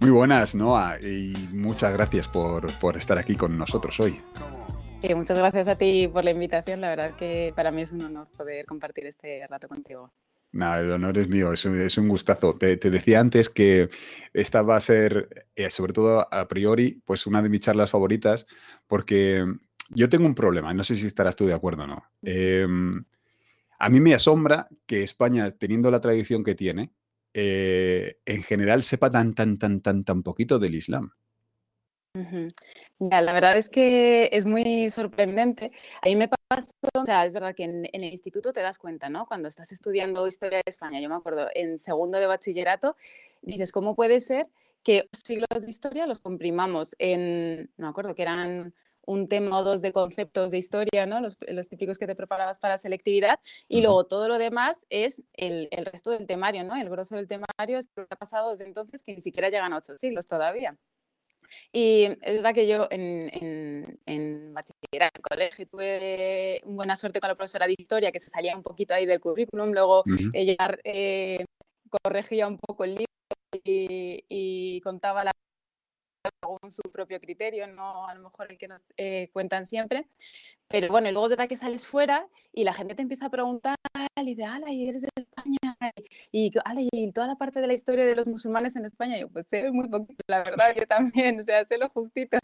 Muy buenas, Noah, y muchas gracias por, por estar aquí con nosotros hoy. Sí, muchas gracias a ti por la invitación. La verdad que para mí es un honor poder compartir este rato contigo. No, el honor es mío, es un, es un gustazo. Te, te, decía antes que esta va a ser, eh, sobre todo a priori, pues una de mis charlas favoritas, porque yo tengo un problema, no sé si estarás tú de acuerdo o no. Eh, a mí me asombra que España, teniendo la tradición que tiene, eh, en general sepa tan, tan, tan, tan, tan poquito del Islam. Ya, la verdad es que es muy sorprendente. A mí me pasó, o sea, es verdad que en, en el instituto te das cuenta, ¿no? Cuando estás estudiando historia de España, yo me acuerdo, en segundo de bachillerato, dices, ¿cómo puede ser que siglos de historia los comprimamos en, no me acuerdo, que eran un tema o dos de conceptos de historia, ¿no? Los, los típicos que te preparabas para selectividad, y luego todo lo demás es el, el resto del temario, ¿no? El grosso del temario es lo que ha pasado desde entonces, que ni siquiera llegan a ocho siglos todavía. Y es verdad que yo en, en, en bachillerato, en colegio, tuve buena suerte con la profesora de historia, que se salía un poquito ahí del currículum, luego ella eh, corregía un poco el libro y, y contaba la según su propio criterio, no a lo mejor el que nos eh, cuentan siempre. Pero bueno, y luego de verdad que sales fuera y la gente te empieza a preguntar y de, ala, y eres de España, y, ala, y toda la parte de la historia de los musulmanes en España, yo pues sé muy poquito, la verdad, yo también, o sea, sé lo justito.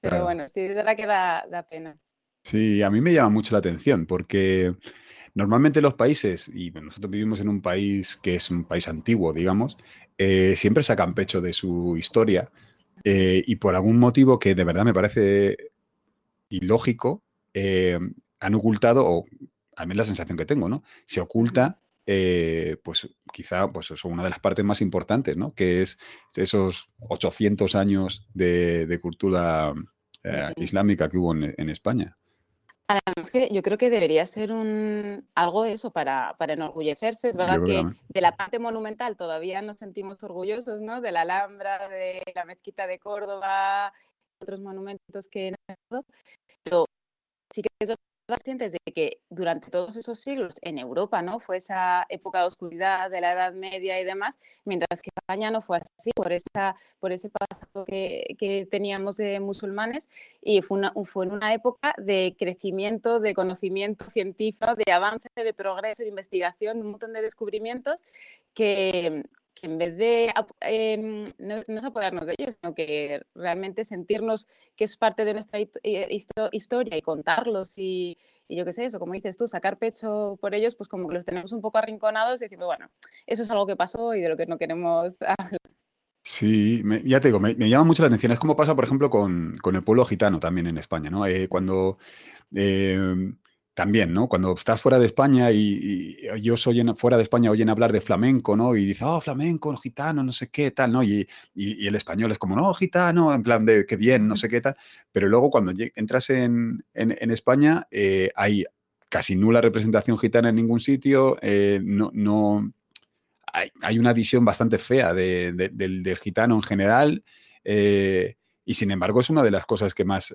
Pero Claro. bueno, sí, es verdad que da, da pena. Sí, a mí me llama mucho la atención porque normalmente los países, y nosotros vivimos en un país que es un país antiguo, digamos, eh, siempre sacan pecho de su historia eh, y por algún motivo que de verdad me parece ilógico, eh, han ocultado, o a mí es la sensación que tengo, ¿no? Se oculta, eh, pues quizá, pues eso, una de las partes más importantes, ¿no? Que es esos 800 años de, de cultura eh, islámica que hubo en, en España. Además que yo creo que debería ser un algo de eso para, para enorgullecerse. Es verdad que de la parte monumental todavía nos sentimos orgullosos, ¿no? De la Alhambra, de la Mezquita de Córdoba, otros monumentos que pero sí que es conscientes de que durante todos esos siglos en Europa, ¿no? Fue esa época de oscuridad de la Edad Media y demás, mientras que España no fue así por, esa, por ese pasado que, que teníamos de musulmanes y fue, una, fue en una época de crecimiento, de conocimiento científico, de avance, de progreso, de investigación, un montón de descubrimientos que, que en vez de eh, no, no, es apoderarnos de ellos, sino que realmente sentirnos que es parte de nuestra historia y contarlos y, yo qué sé, eso, como dices tú, sacar pecho por ellos, pues como que los tenemos un poco arrinconados y decimos, bueno, eso es algo que pasó y de lo que no queremos hablar. Sí, ya te digo, me, llama mucho la atención. Es como pasa, por ejemplo, con, con el pueblo gitano también en España, ¿no? Eh, cuando eh, también, ¿no? Cuando estás fuera de España y, y yo soy en, fuera de España, oyen hablar de flamenco, ¿no? Y dices, oh, flamenco, gitano, no sé qué, tal, ¿no? Y, y, y, el español es como, no, gitano, en plan de qué bien, no sé qué tal. Pero luego cuando entras en, en, en España, eh, hay casi nula representación gitana en ningún sitio, eh, no, no hay, hay, una visión bastante fea de, de, del, del, gitano en general. Eh, y sin embargo, es una de las cosas que más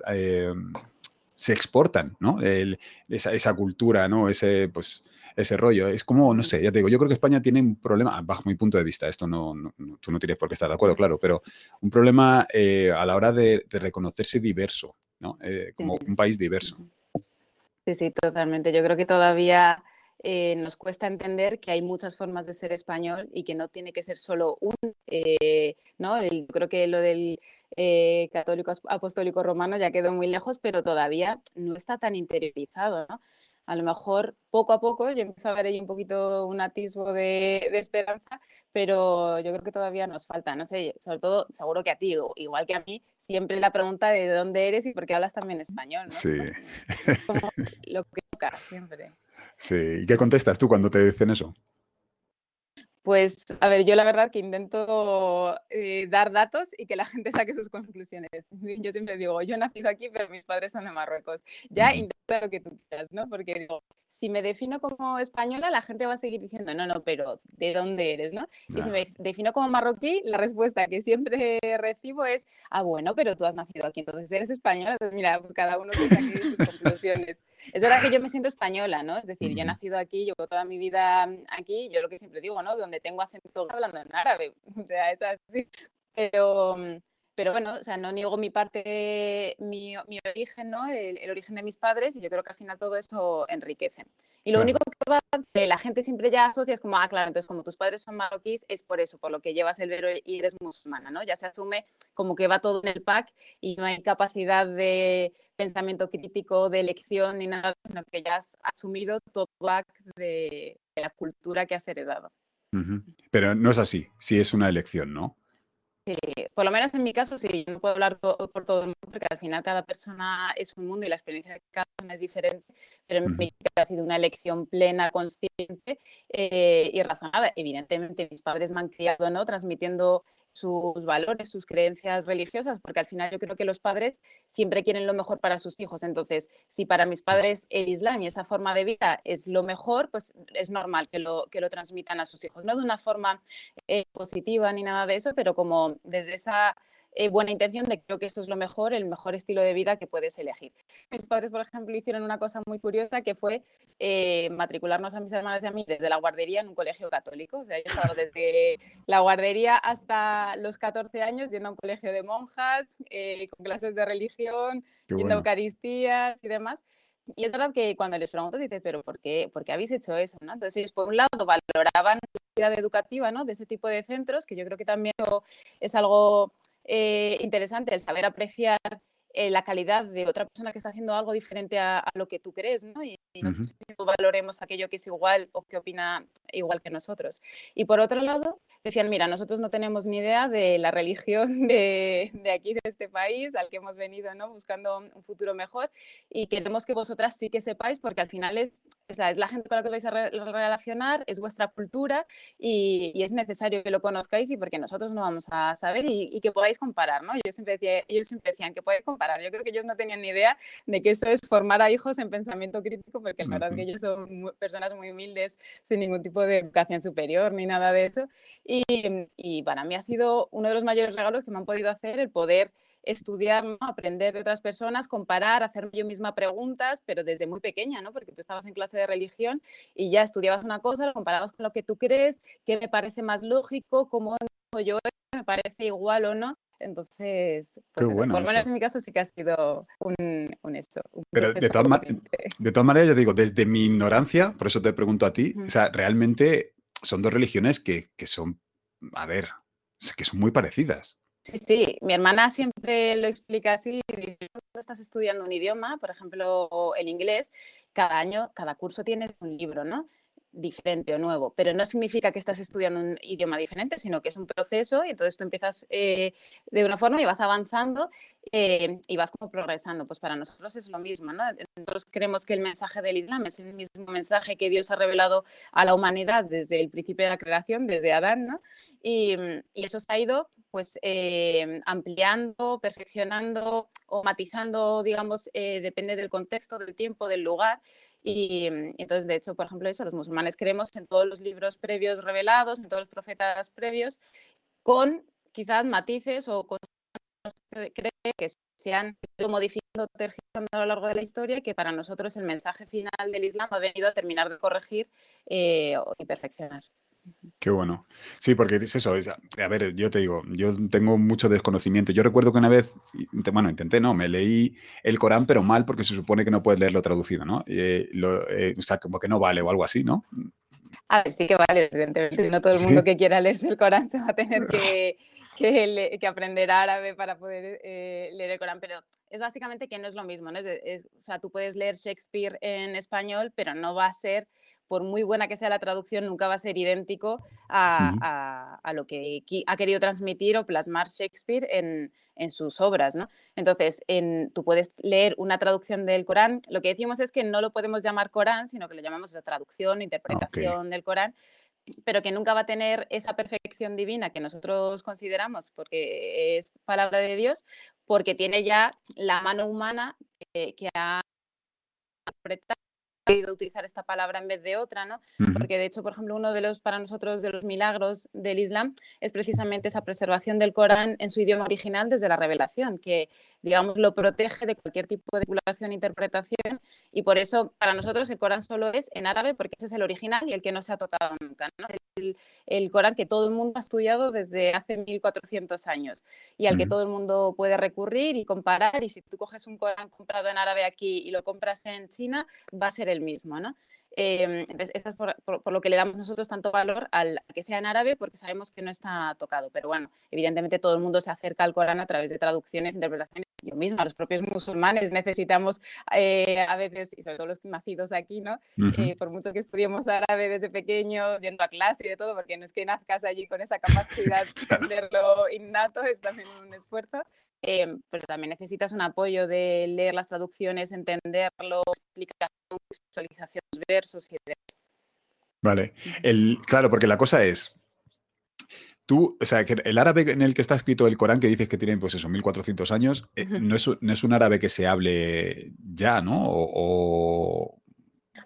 se exportan, ¿no? El, esa, esa, cultura, ¿no? Ese, pues, ese rollo. Es como, no sé, ya te digo, yo creo que España tiene un problema, bajo mi punto de vista, esto no, no, tú no tienes por qué estar de acuerdo, claro, pero un problema eh, a la hora de, de, reconocerse diverso, ¿no? Eh, como un país diverso. Sí, sí, totalmente. Yo creo que todavía eh, nos cuesta entender que hay muchas formas de ser español y que no tiene que ser solo un, eh, ¿no? El, creo que lo del eh, católico apostólico romano ya quedó muy lejos, pero todavía no está tan interiorizado, ¿no? A lo mejor poco a poco yo empiezo a ver ahí un poquito un atisbo de, de, esperanza, pero yo creo que todavía nos falta, no sé, sobre todo seguro que a ti, igual que a mí, siempre la pregunta de dónde eres y por qué hablas también español, ¿no? Sí. Es como lo que toca siempre. Sí, ¿y qué contestas tú cuando te dicen eso? Pues, a ver, yo la verdad que intento eh, dar datos y que la gente saque sus conclusiones. Yo siempre digo, yo he nacido aquí, pero mis padres son de Marruecos. Ya intenta lo que tú quieras, ¿no? Porque digo, si me defino como española, la gente va a seguir diciendo, no, no, pero ¿de dónde eres, no? Y si me defino como marroquí, la respuesta que siempre recibo es, ah, bueno, pero tú has nacido aquí, entonces eres española. Entonces, mira, pues cada uno que saque sus conclusiones. Es verdad que yo me siento española, ¿no? Es decir, yo he nacido aquí, llevo toda mi vida aquí, yo lo que siempre digo, ¿no? Donde tengo acento hablando en árabe, o sea, es así. pero, pero bueno, o sea, no niego mi parte, mi, mi origen, ¿no? El, el, origen de mis padres y yo creo que al final todo eso enriquece. Y lo único que la gente siempre ya asocia es como, ah, claro, entonces como tus padres son marroquíes es por eso, por lo que llevas el velo y eres musulmana, ¿no? Ya se asume como que va todo en el pack y no hay capacidad de pensamiento crítico, de elección ni nada, sino que ya has asumido todo el pack de, la cultura que has heredado. Pero no es así, sí es una elección, ¿no? por lo menos en mi caso, sí, yo no puedo hablar por todo el mundo porque al final cada persona es un mundo y la experiencia de cada persona es diferente, pero en mi caso ha sido una elección plena, consciente eh, y razonada. Evidentemente mis padres me han criado, ¿no? Transmitiendo sus valores, sus creencias religiosas, porque al final yo creo que los padres siempre quieren lo mejor para sus hijos. Entonces, si para mis padres el Islam y esa forma de vida es lo mejor, pues es normal que lo, que lo transmitan a sus hijos. No de una forma eh, positiva ni nada de eso, pero como desde esa eh, buena intención de que creo que esto es lo mejor, el mejor estilo de vida que puedes elegir. Mis padres, por ejemplo, hicieron una cosa muy curiosa que fue eh, matricularnos a mis hermanas y a mí desde la guardería en un colegio católico. O sea, yo desde la guardería hasta los 14 años yendo a un colegio de monjas, eh, con clases de religión, yendo a Eucaristías y demás. Y es verdad que cuando les pregunto, dices, pero ¿por qué, ¿por qué habéis hecho eso? ¿no? Entonces por un lado, valoraban la vida educativa ¿no? de ese tipo de centros, que yo creo que también es algo eh, interesante el saber apreciar eh, la calidad de otra persona que está haciendo algo diferente a, lo que tú crees, ¿no? Y, nosotros valoremos aquello que es igual o que opina igual que nosotros. Y por otro lado, decían, mira, nosotros no tenemos ni idea de la religión de, de, aquí, de este país, al que hemos venido, ¿no? Buscando un futuro mejor y queremos que vosotras sí que sepáis, porque al final es, o sea, es la gente con la que vais a relacionar, es vuestra cultura y, y, es necesario que lo conozcáis y porque nosotros no vamos a saber y, y que podáis comparar, ¿no? Yo siempre decía, ellos siempre decían que podáis comparar. Yo creo que ellos no tenían ni idea de que eso es formar a hijos en pensamiento crítico, porque la verdad es que ellos son personas muy humildes, sin ningún tipo de educación superior ni nada de eso. Y, y para mí ha sido uno de los mayores regalos que me han podido hacer el poder estudiar, aprender de otras personas, comparar, hacerme yo misma preguntas, pero desde muy pequeña, ¿no? Porque tú estabas en clase de religión y ya estudiabas una cosa, lo comparabas con lo que tú crees, qué me parece más lógico, cómo yo me parece igual o no. Entonces, pues por lo menos en mi caso sí que ha sido un, un eso. Pero de todas, de todas, maneras, yo digo, desde mi ignorancia, por eso te pregunto a ti, o sea, realmente son dos religiones que, que son, a ver, que son muy parecidas. Sí, sí, mi hermana siempre lo explica así, cuando estás estudiando un idioma, por ejemplo el inglés, cada año, cada curso tiene un libro, ¿no? Diferente o nuevo, pero no significa que estás estudiando un idioma diferente, sino que es un proceso y entonces tú empiezas eh, de una forma y vas avanzando eh, y vas como progresando. Pues para nosotros es lo mismo, ¿no? Nosotros creemos que el mensaje del Islam es el mismo mensaje que Dios ha revelado a la humanidad desde el principio de la creación, desde Adán, ¿no? Y, y eso se ha ido pues eh, ampliando, perfeccionando o matizando, digamos, depende del contexto, del tiempo, del lugar y, mm, entonces, de hecho, por ejemplo, eso, los musulmanes creemos en todos los libros previos revelados, en todos los profetas previos, con quizás matices o cosas que se han ido modificando, tergiversando a lo largo de la historia y que para nosotros el mensaje final del Islam ha venido a terminar de corregir eh, y perfeccionar. Qué bueno. Sí, porque es eso. a ver, yo te digo, yo tengo mucho desconocimiento. Yo recuerdo que una vez, bueno, intenté, no, me leí el Corán, pero mal porque se supone que no puedes leerlo traducido, ¿no? Eh, eh, o sea, como que no vale o algo así, ¿no? A ver, sí que vale, evidentemente. No todo el mundo que quiera leerse el Corán se va a tener que, que, aprender árabe para poder eh, leer el Corán, pero es básicamente que no es lo mismo, ¿no? o sea, tú puedes leer Shakespeare en español, pero no va a ser por muy buena que sea la traducción, nunca va a ser idéntico a, lo que ha querido transmitir o plasmar Shakespeare en, sus obras. ¿no? Entonces, en, tú puedes leer una traducción del Corán. Lo que decimos es que no lo podemos llamar Corán, sino que lo llamamos traducción, interpretación del Corán, pero que nunca va a tener esa perfección divina que nosotros consideramos porque es palabra de Dios, porque tiene ya la mano humana que, que ha interpretado querido utilizar esta palabra en vez de otra, ¿no? Porque de hecho, por ejemplo, uno de los, para nosotros, de los milagros del Islam es precisamente esa preservación del Corán en su idioma original desde la revelación, que, digamos, lo protege de cualquier tipo de manipulación e interpretación y por eso para nosotros el Corán solo es en árabe porque ese es el original y el que no se ha tocado nunca, ¿no? el, el, Corán que todo el mundo ha estudiado desde hace 1400 años y al que todo el mundo puede recurrir y comparar y si tú coges un Corán comprado en árabe aquí y lo compras en China, va a ser el mismo, ¿no? Eh, es por, lo que le damos nosotros tanto valor al que sea en árabe, porque sabemos que no está tocado. Pero bueno, evidentemente todo el mundo se acerca al Corán a través de traducciones, interpretaciones. Yo misma, los propios musulmanes necesitamos eh, a veces, y sobre todo los nacidos aquí, ¿no? Eh, por mucho que estudiemos árabe desde pequeños, yendo a clase y de todo, porque no es que nazcas allí con esa capacidad de entenderlo innato, es también un esfuerzo. Em, pero también necesitas un apoyo de leer las traducciones, entenderlo, explicación, visualización, versos y demás. Vale, el, claro, porque la cosa es, tú, o sea, que el árabe en el que está escrito el Corán, que dices que tiene, pues eso, 1400 años, eh, no, es, no, es, un árabe que se hable ya, ¿no? O,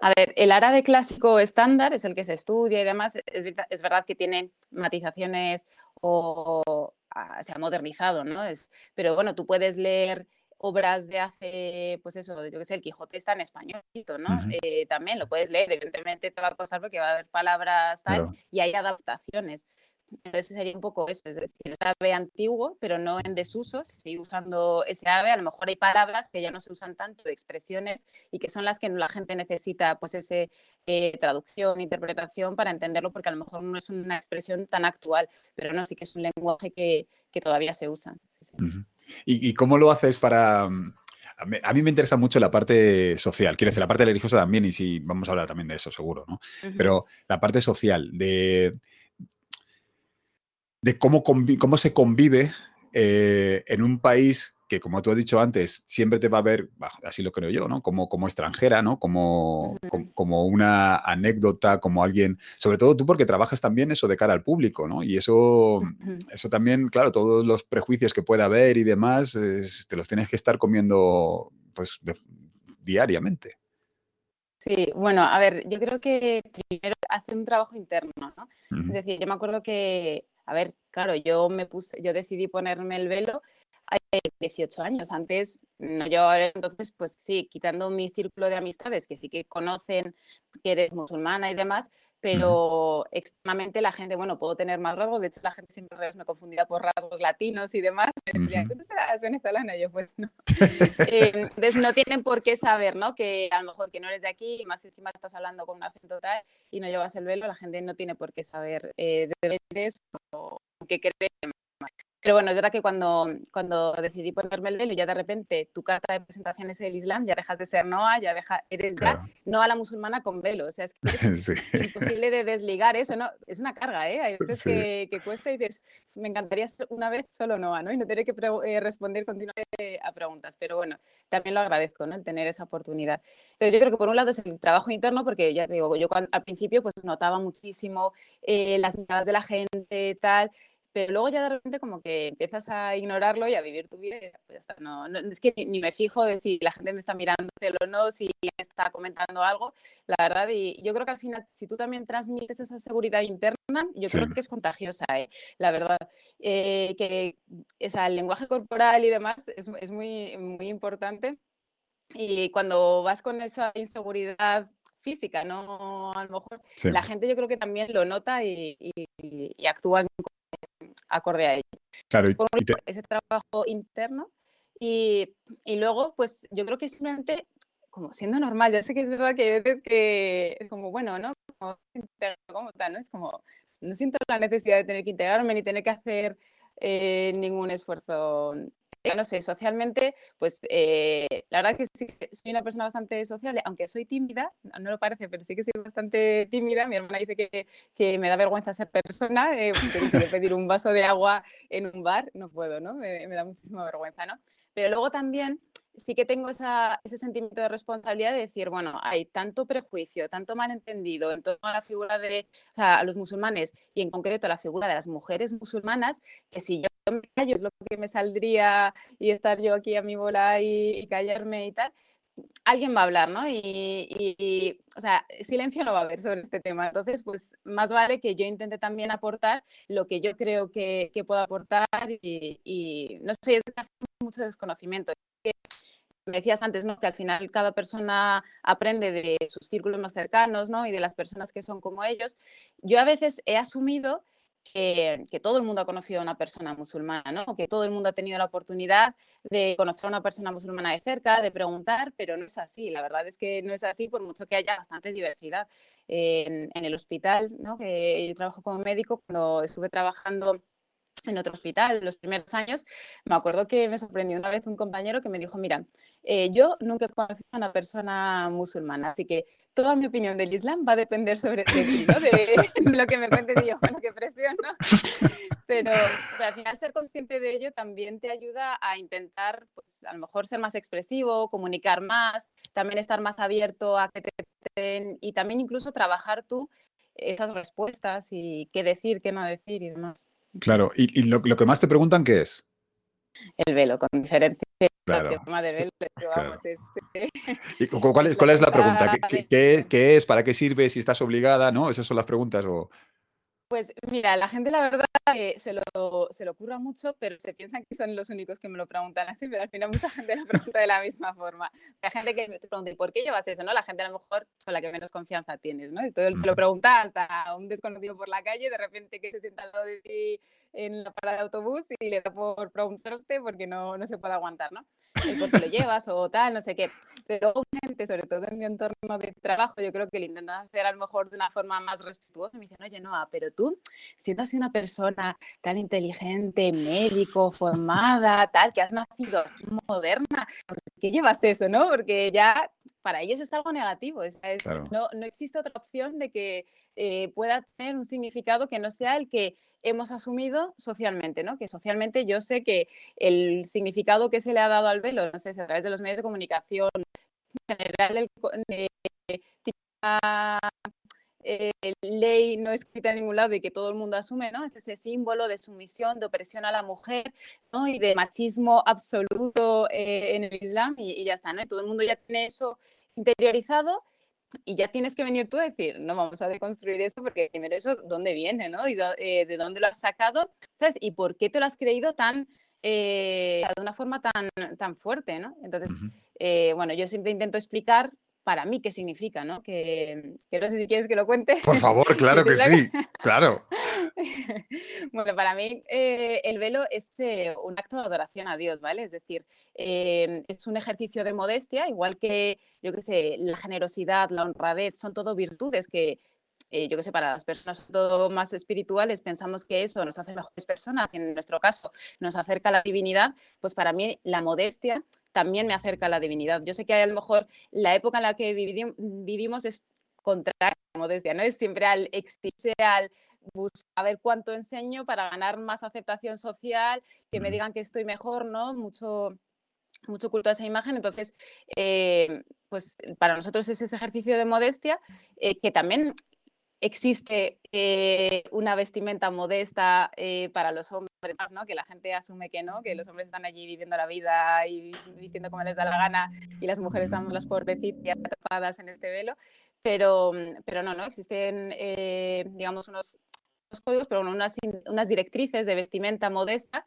A ver, el árabe clásico estándar es el que se estudia y demás. Es, es verdad que tiene matizaciones o se ha modernizado, ¿no? Es, pero bueno, tú puedes leer obras de hace, pues eso, yo qué sé, el Quijote está en español, ¿no? Eh, también lo puedes leer, evidentemente te va a costar porque va a haber palabras tal y hay adaptaciones. Entonces sería un poco eso, es decir, el árabe antiguo, pero no en desuso, se sigue usando ese árabe, a lo mejor hay palabras que ya no se usan tanto, expresiones, y que son las que la gente necesita, pues ese eh, traducción, interpretación para entenderlo, porque a lo mejor no es una expresión tan actual, pero no, sí que es un lenguaje que, que todavía se usa. ¿Y, cómo lo haces para...? Mm, a mí me interesa mucho la parte social, quiero decir, la parte religiosa también, y sí, vamos a hablar también de eso, seguro, ¿no? Pero la parte social, de de cómo, cómo se convive eh, en un país que, como tú has dicho antes, siempre te va a ver, así lo creo yo, ¿no? Como, como extranjera, ¿no? Como, como, una anécdota, como alguien, sobre todo tú porque trabajas también eso de cara al público, ¿no? Y eso, eso también, claro, todos los prejuicios que pueda haber y demás, te los tienes que estar comiendo, pues, diariamente. Sí, bueno, a ver, yo creo que primero hace un trabajo interno, ¿no? Es decir, yo me acuerdo que a ver, claro, yo me puse, yo decidí ponerme el velo a 18 años. Antes no yo entonces, pues sí, quitando mi círculo de amistades que sí que conocen que eres musulmana y demás, pero extremadamente la gente, bueno, puedo tener más rasgos, de hecho la gente siempre me confundía por rasgos latinos y demás, me decía, ¿tú serás venezolana? Y yo, pues no. Eh, entonces no tienen por qué saber, ¿no? Que a lo mejor que no eres de aquí, y más encima estás hablando con un acento tal y no llevas el velo, la gente no tiene por qué saber eh, de dónde eres o qué crees pero bueno, es verdad que cuando, cuando decidí ponerme el velo, ya de repente tu carta de presentación es el Islam, ya dejas de ser Noa, ya deja, eres ya Noa la musulmana con velo. O sea, es, que es imposible de desligar eso, ¿no? Es una carga, ¿eh? Hay veces que, que, cuesta y dices, me encantaría ser una vez solo Noa, ¿no? Y no tener que eh, responder continuamente a preguntas. Pero bueno, también lo agradezco, ¿no? El tener esa oportunidad. Entonces yo creo que por un lado es el trabajo interno, porque ya te digo, yo al principio pues notaba muchísimo eh, las miradas de la gente, tal, pero luego ya de repente como que empiezas a ignorarlo y a vivir tu vida y pues ya está, no, es que ni, me fijo de si la gente me está mirando o no, si está comentando algo, la verdad, y yo creo que al final, si tú también transmites esa seguridad interna, yo creo que es contagiosa, ¿eh? la verdad, eh, que o sea, el lenguaje corporal y demás es, es muy, muy importante. Y cuando vas con esa inseguridad física, ¿no? A lo mejor la gente yo creo que también lo nota y, y, y actúa acorde a ello. Claro, y, ese trabajo interno y, y, luego, pues yo creo que simplemente como siendo normal, ya sé que es verdad que hay veces que es como, bueno, ¿no? Como, como tal, ¿no? Es como, no siento la necesidad de tener que integrarme ni tener que hacer eh, ningún esfuerzo no sé, socialmente, pues eh, la verdad que sí, soy una persona bastante sociable, aunque soy tímida, no lo parece, pero sí que soy bastante tímida. Mi hermana dice que, que me da vergüenza ser persona, eh, pedir un vaso de agua en un bar, no puedo, ¿no? Me, me da muchísima vergüenza, ¿no? Pero luego también sí que tengo ese sentimiento de responsabilidad de decir, bueno, hay tanto prejuicio, tanto malentendido en torno a la figura de a los musulmanes y en concreto a la figura de las mujeres musulmanas, que si yo me callo es lo que me saldría y estar yo aquí a mi bola y, callarme y tal, alguien va a hablar, ¿no? Y, o sea, silencio no va a haber sobre este tema. Entonces, pues más vale que yo intente también aportar lo que yo creo que, puedo aportar y, no sé, es mucho desconocimiento. Me decías antes, ¿no? Que al final cada persona aprende de sus círculos más cercanos, ¿no? Y de las personas que son como ellos. Yo a veces he asumido que, todo el mundo ha conocido a una persona musulmana, ¿no? que todo el mundo ha tenido la oportunidad de conocer a una persona musulmana de cerca, de preguntar, pero no es así. La verdad es que no es así, por mucho que haya bastante diversidad. en, en el hospital, ¿no? que yo trabajo como médico, cuando estuve trabajando en otro hospital los primeros años, me acuerdo que me sorprendió una vez un compañero que me dijo, mira, eh, yo nunca he conocido a una persona musulmana, así que toda mi opinión del Islam va a depender sobre ti, ¿no? de, lo que me cuentes y yo, bueno, qué presión, ¿no? Pero, al final ser consciente de ello también te ayuda a intentar, pues a lo mejor ser más expresivo, comunicar más, también estar más abierto a que te y también incluso trabajar tú esas respuestas y qué decir, qué no decir y demás. Claro, y, lo, que más te preguntan, ¿qué es? El velo, con diferencia. Claro. tema de velo, vamos, este... ¿Y cuál, es, cuál es la pregunta? ¿Qué, ¿Qué, es? ¿Para qué sirve? ¿Si estás obligada? ¿No? Esas son las preguntas. O... Pues mira, la gente la verdad se, lo, se lo ocurra mucho, pero se piensan que son los únicos que me lo preguntan así, pero al final mucha gente lo pregunta de la misma forma. Hay gente que te pregunta, ¿por qué llevas eso? ¿no? La gente a lo mejor con la que menos confianza tienes, ¿no? Esto te lo pregunta hasta un desconocido por la calle, de repente que se sienta al lado de ti en la parada de autobús y le da por preguntarte porque no, no se puede aguantar, ¿no? El por qué lo llevas o tal, no sé qué. Pero gente, sobre todo en mi entorno de trabajo, yo creo que lo intentan hacer a lo mejor de una forma más respetuosa. Me dicen, oye, no, pero tú, siendo así una persona tan inteligente, médico, formada, tal, que has nacido moderna, ¿por qué llevas eso, no? Porque ya para ellos es algo negativo. Es, no, no existe otra opción de que eh, pueda tener un significado que no sea el que hemos asumido socialmente, ¿no? Que socialmente yo sé que el significado que se le ha dado al velo, no sé si a través de los medios de comunicación, en general, el, eh, eh, ley no escrita en ningún lado y que todo el mundo asume, ¿no? Es ese símbolo de sumisión, de opresión a la mujer, ¿no? Y de machismo absoluto en el Islam y, y, ya está, ¿no? Y todo el mundo ya tiene eso interiorizado y ya tienes que venir tú a decir, no, vamos a deconstruir esto porque primero eso, ¿dónde viene, no? Y eh, de dónde lo has sacado, ¿sabes? Y por qué te lo has creído tan, eh, de una forma tan, tan fuerte, ¿no? Entonces, eh, bueno, yo siempre intento explicar para mí qué significa, ¿no? Que, no sé si quieres que lo cuente. Por favor, claro que sí, claro. bueno, para mí eh, el velo es eh, un acto de adoración a Dios, ¿vale? Es decir, em, es un ejercicio de modestia, igual que, yo qué sé, la generosidad, la honradez, son todo virtudes que, eh, yo qué sé, para las personas todo más espirituales pensamos que eso nos hace mejores personas y en nuestro caso nos acerca a la divinidad, pues para mí la modestia también me acerca a la divinidad. Yo sé que a lo mejor la época en la que vivimos es contraria a la modestia, ¿no? Es siempre al exigirse, al buscar ver cuánto enseño para ganar más aceptación social, que me digan que estoy mejor, ¿no? Mucho, mucho culto a esa imagen. Entonces, eh, pues para nosotros es ese ejercicio de modestia eh, que también existe eh, una vestimenta modesta eh, para los hombres, ¿no? que la gente asume que no, que los hombres están allí viviendo la vida y vistiendo como les da la gana y las mujeres estamos las pobrecitas atrapadas en este velo, pero, pero no, no, existen, eh, digamos, unos, códigos, pero unas, unas directrices de vestimenta modesta.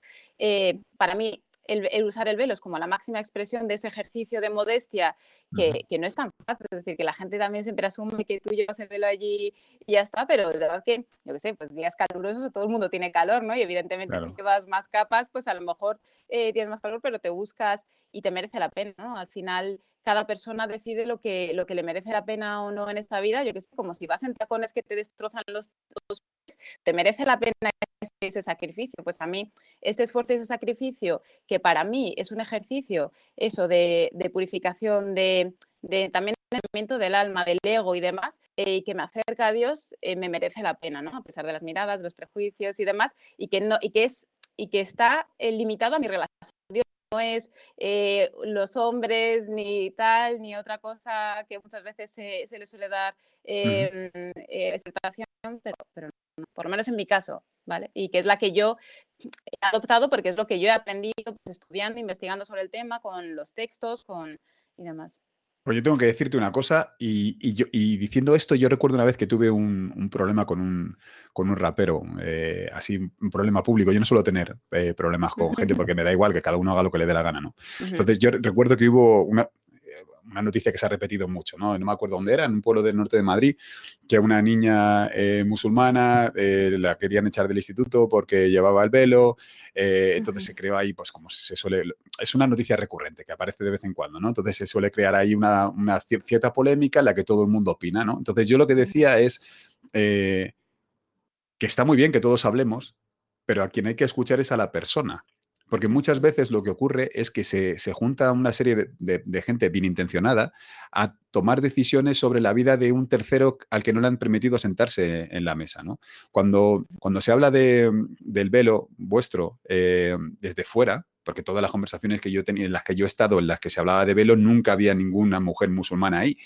para mí el, usar el velo es como la máxima expresión de ese ejercicio de modestia que, no es tan fácil. Es decir, que la gente también siempre asume que tú llevas el velo allí y ya está, pero es verdad que, yo qué sé, pues días calurosos, todo el mundo tiene calor, ¿no? Y evidentemente si llevas más capas, pues a lo mejor eh, tienes más calor, pero te buscas y te merece la pena, ¿no? Al final cada persona decide lo que, lo que le merece la pena o no en esta vida. Yo que sé, como si vas en tacones que te destrozan los, pies, te merece la pena ese, sacrificio. Pues a mí, este esfuerzo y ese sacrificio, que para mí es un ejercicio, eso de, purificación, de, de también entrenamiento del alma, del ego y demás, eh, y que me acerca a Dios, eh, me merece la pena, ¿no? A pesar de las miradas, los prejuicios y demás, y que, no, y que, es, y que está eh, limitado a mi relación con Dios no es eh, los hombres ni tal, ni otra cosa que muchas veces se, se le suele dar eh, pero, pero por lo menos en mi caso, ¿vale? Y que es la que yo he adoptado porque es lo que yo he aprendido pues, estudiando, investigando sobre el tema, con los textos, con y demás. Pues yo tengo que decirte una cosa y, yo, diciendo esto yo recuerdo una vez que tuve un, problema con un, con un rapero, eh, así un problema público. Yo no suelo tener eh, problemas con gente porque me da igual que cada uno haga lo que le dé la gana, ¿no? Entonces yo recuerdo que hubo una, una noticia que se ha repetido mucho, ¿no? No me acuerdo dónde era, en un pueblo del norte de Madrid, que una niña eh, musulmana eh, la querían echar del instituto porque llevaba el velo, eh, entonces se creó ahí, pues como se suele, es una noticia recurrente que aparece de vez en cuando, ¿no? Entonces se suele crear ahí una, una cierta polémica en la que todo el mundo opina, ¿no? Entonces yo lo que decía es que está muy bien que todos hablemos, pero a quien hay que escuchar es a la persona. Porque muchas veces lo que ocurre es que se, junta una serie de, gente bien intencionada a tomar decisiones sobre la vida de un tercero al que no le han permitido sentarse en la mesa. ¿no? Cuando, cuando se habla del velo vuestro eh, desde fuera, porque todas las conversaciones que yo tenía, en las que yo he estado, en las que se hablaba de velo, nunca había ninguna mujer musulmana ahí.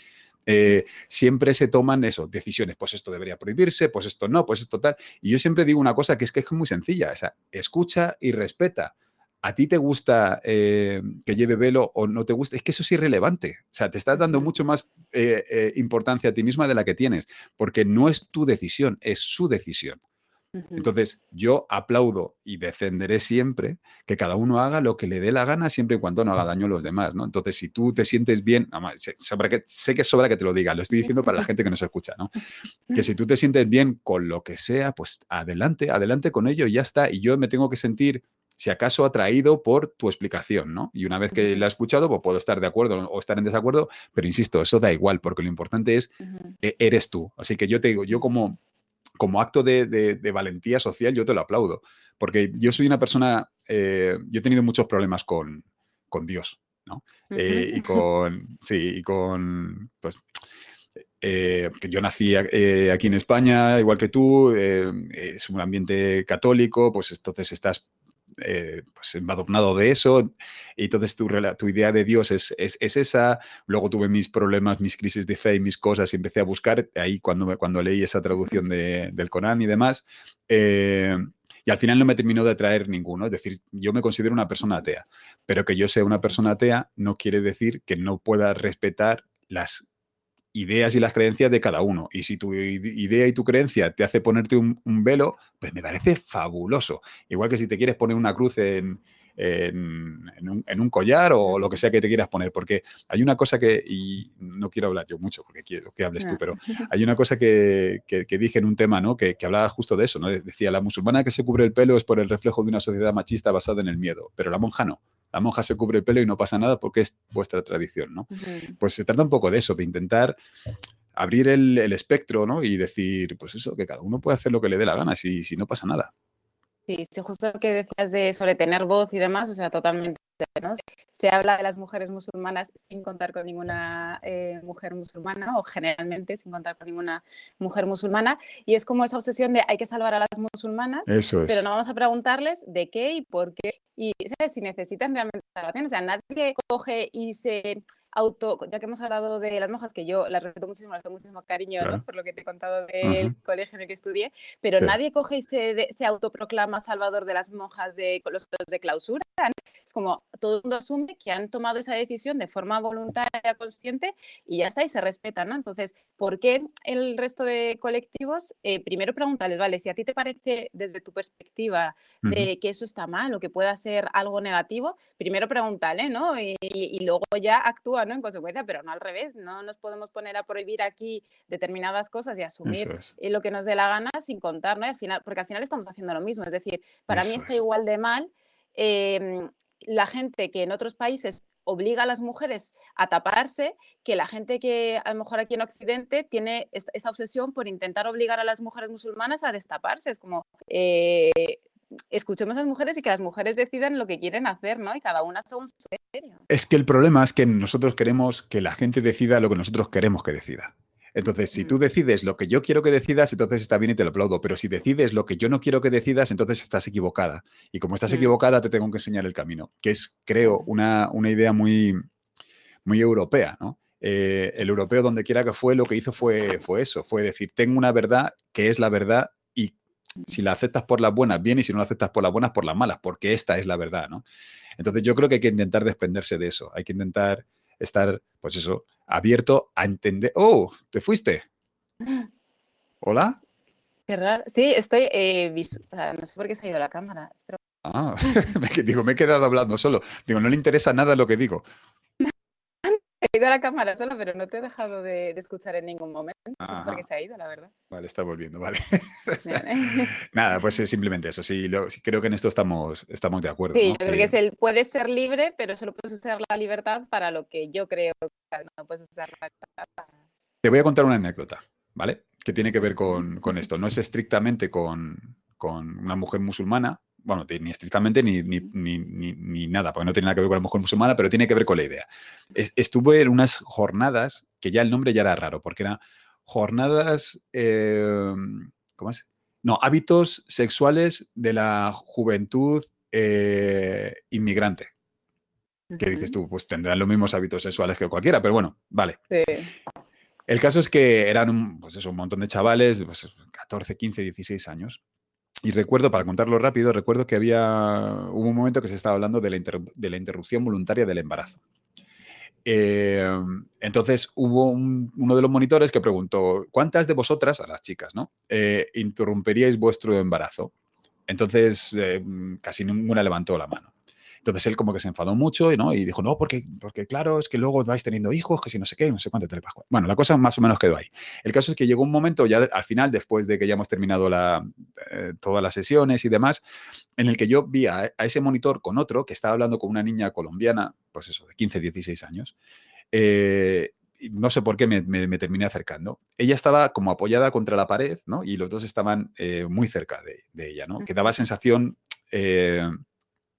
Eh, siempre se toman eso, decisiones, pues esto debería prohibirse, pues esto no, pues esto tal. Y yo siempre digo una cosa que es que es muy sencilla, o sea, escucha y respeta a ti te gusta eh, que lleve velo o no te gusta, es que eso es irrelevante. O sea, te estás dando mucho más eh, eh, importancia a ti misma de la que tienes, porque no es tu decisión, es su decisión. Entonces, yo aplaudo y defenderé siempre que cada uno haga lo que le dé la gana siempre y cuando no haga daño a los demás, ¿no? Entonces, si tú te sientes bien, que, sé que sobra que te lo diga, lo estoy diciendo para la gente que nos escucha, ¿no? Que si tú te sientes bien con lo que sea, pues adelante, adelante con ello y ya está. Y yo me tengo que sentir si acaso atraído por tu explicación, ¿no? Y una vez que la he escuchado, pues puedo estar de acuerdo o estar en desacuerdo, pero insisto, eso da igual, porque lo importante es, que eres tú. Así que yo te digo, yo como, como acto de, valentía social, yo te lo aplaudo, porque yo soy una persona, eh, yo he tenido muchos problemas con, Dios, ¿no? Eh, y con, sí, y con, pues, eh, que yo nací aquí en España, igual que tú, es un ambiente católico, pues entonces estás eh, pues embadurnado de eso, y entonces tu, tu idea de Dios es, es, esa. Luego tuve mis problemas, mis crisis de fe y mis cosas, y empecé a buscar ahí cuando, cuando leí esa traducción del Corán y demás. Eh, y al final no me terminó de atraer ninguno. Es decir, yo me considero una persona atea, pero que yo sea una persona atea no quiere decir que no pueda respetar las ideas y las creencias de cada uno. Y si tu idea y tu creencia te hace ponerte un, velo, pues me parece fabuloso. Igual que si te quieres poner una cruz en, en, un, collar o lo que sea que te quieras poner, porque hay una cosa que, y no quiero hablar yo mucho porque quiero que hables tú, pero hay una cosa que, dije en un tema, ¿no? Que, hablaba justo de eso, ¿no? Decía, la musulmana que se cubre el pelo es por el reflejo de una sociedad machista basada en el miedo, pero la monja no. La monja se cubre el pelo y no pasa nada porque es vuestra tradición, ¿no? Pues se trata un poco de eso, de intentar abrir el, espectro, ¿no? Y decir, pues eso, que cada uno puede hacer lo que le dé la gana, si, si no pasa nada. Sí, sí, justo que decías de sobre tener voz y demás, o sea, totalmente. ¿no? Se habla de las mujeres musulmanas sin contar con ninguna eh, mujer musulmana, o generalmente sin contar con ninguna mujer musulmana, y es como esa obsesión de hay que salvar a las musulmanas, pero no vamos a preguntarles de qué y por qué, y ¿sabes? si necesitan realmente salvación. O sea, nadie coge y se auto, ya que hemos hablado de las monjas, que yo las respeto muchísimo, las tengo muchísimo cariño, ¿no? por lo que te he contado del colegio en el que estudié, pero nadie coge y se, se, autoproclama salvador de las monjas de los de clausura. Es como todo el mundo asume que han tomado esa decisión de forma voluntaria, consciente, y ya está, y se respeta, ¿no? Entonces, ¿por qué el resto de colectivos? Eh, primero pregúntales, vale, si a ti te parece desde tu perspectiva de que eso está mal o que pueda ser algo negativo, primero pregúntale, ¿no? Y, y luego ya actúa en consecuencia, pero no al revés. No nos podemos poner a prohibir aquí determinadas cosas y asumir eh, lo que nos dé la gana sin contar, ¿no? Al final, porque al final estamos haciendo lo mismo. Es decir, para mí está igual de mal em, la gente que en otros países obliga a las mujeres a taparse, que la gente que a lo mejor aquí en Occidente tiene esa obsesión por intentar obligar a las mujeres musulmanas a destaparse. Es como, eh, escuchemos a las mujeres y que las mujeres decidan lo que quieren hacer, ¿no? Y cada una según su serio. Es que el problema es que nosotros queremos que la gente decida lo que nosotros queremos que decida. Entonces, si tú decides lo que yo quiero que decidas, entonces está bien y te lo aplaudo. Pero si decides lo que yo no quiero que decidas, entonces estás equivocada. Y como estás equivocada, te tengo que enseñar el camino, que es, creo, una, una idea muy, muy europea, ¿no? Eh, el europeo, donde quiera que fue, lo que hizo fue, fue eso, fue decir, tengo una verdad que es la verdad si la aceptas por las buenas, bien, y si no la aceptas por las buenas, por las malas, porque esta es la verdad, ¿no? Entonces yo creo que hay que intentar desprenderse de eso, hay que intentar estar, pues eso, abierto a entender. ¡Oh! ¿Te fuiste? ¿Hola? Qué raro. Sí, estoy. Eh, no sé por qué se ha ido la cámara. Ah, digo, me he quedado hablando solo. Digo, no le interesa nada lo que digo. He ido a la cámara sola, pero no te he dejado de, escuchar en ningún momento. No sé por qué se ha ido, la verdad. Vale, está volviendo, vale. Nada, pues es simplemente eso. Sí, creo que en esto estamos, estamos de acuerdo. Sí, yo creo que es el puede ser libre, pero solo puedes usar la libertad para lo que yo creo que no puedes usar la libertad. Te voy a contar una anécdota, ¿vale? Que tiene que ver con, con esto. No es estrictamente con, con una mujer musulmana, bueno, ni estrictamente ni, ni, nada, porque no tiene nada que ver con la mujer musulmana, pero tiene que ver con la idea. estuve en unas jornadas, que ya el nombre ya era raro, porque eran jornadas, em, ¿cómo es? No, hábitos sexuales de la juventud eh, inmigrante. Que dices tú, pues tendrán los mismos hábitos sexuales que cualquiera, pero bueno, vale. El caso es que eran un, pues eso, un montón de chavales, pues 14, 15, 16 años. Y recuerdo, para contarlo rápido, recuerdo que había, hubo un momento que se estaba hablando de la, interrupción voluntaria del embarazo. Em, entonces hubo uno de los monitores que preguntó, ¿cuántas de vosotras, a las chicas, ¿no? Eh, interrumperíais vuestro embarazo? Entonces em, casi ninguna levantó la mano. Entonces él como que se enfadó mucho y, ¿no? y dijo, no, porque, porque claro, es que luego vais teniendo hijos, que si no sé qué, no sé cuánto telepajo. Bueno, la cosa más o menos quedó ahí. El caso es que llegó un momento ya al final, después de que ya hemos terminado la, eh, todas las sesiones y demás, en el que yo vi a, ese monitor con otro que estaba hablando con una niña colombiana, pues eso, de 15, 16 años. Eh, no sé por qué me, terminé acercando. Ella estaba como apoyada contra la pared, ¿no? Y los dos estaban eh, muy cerca de, ella, ¿no? Que daba sensación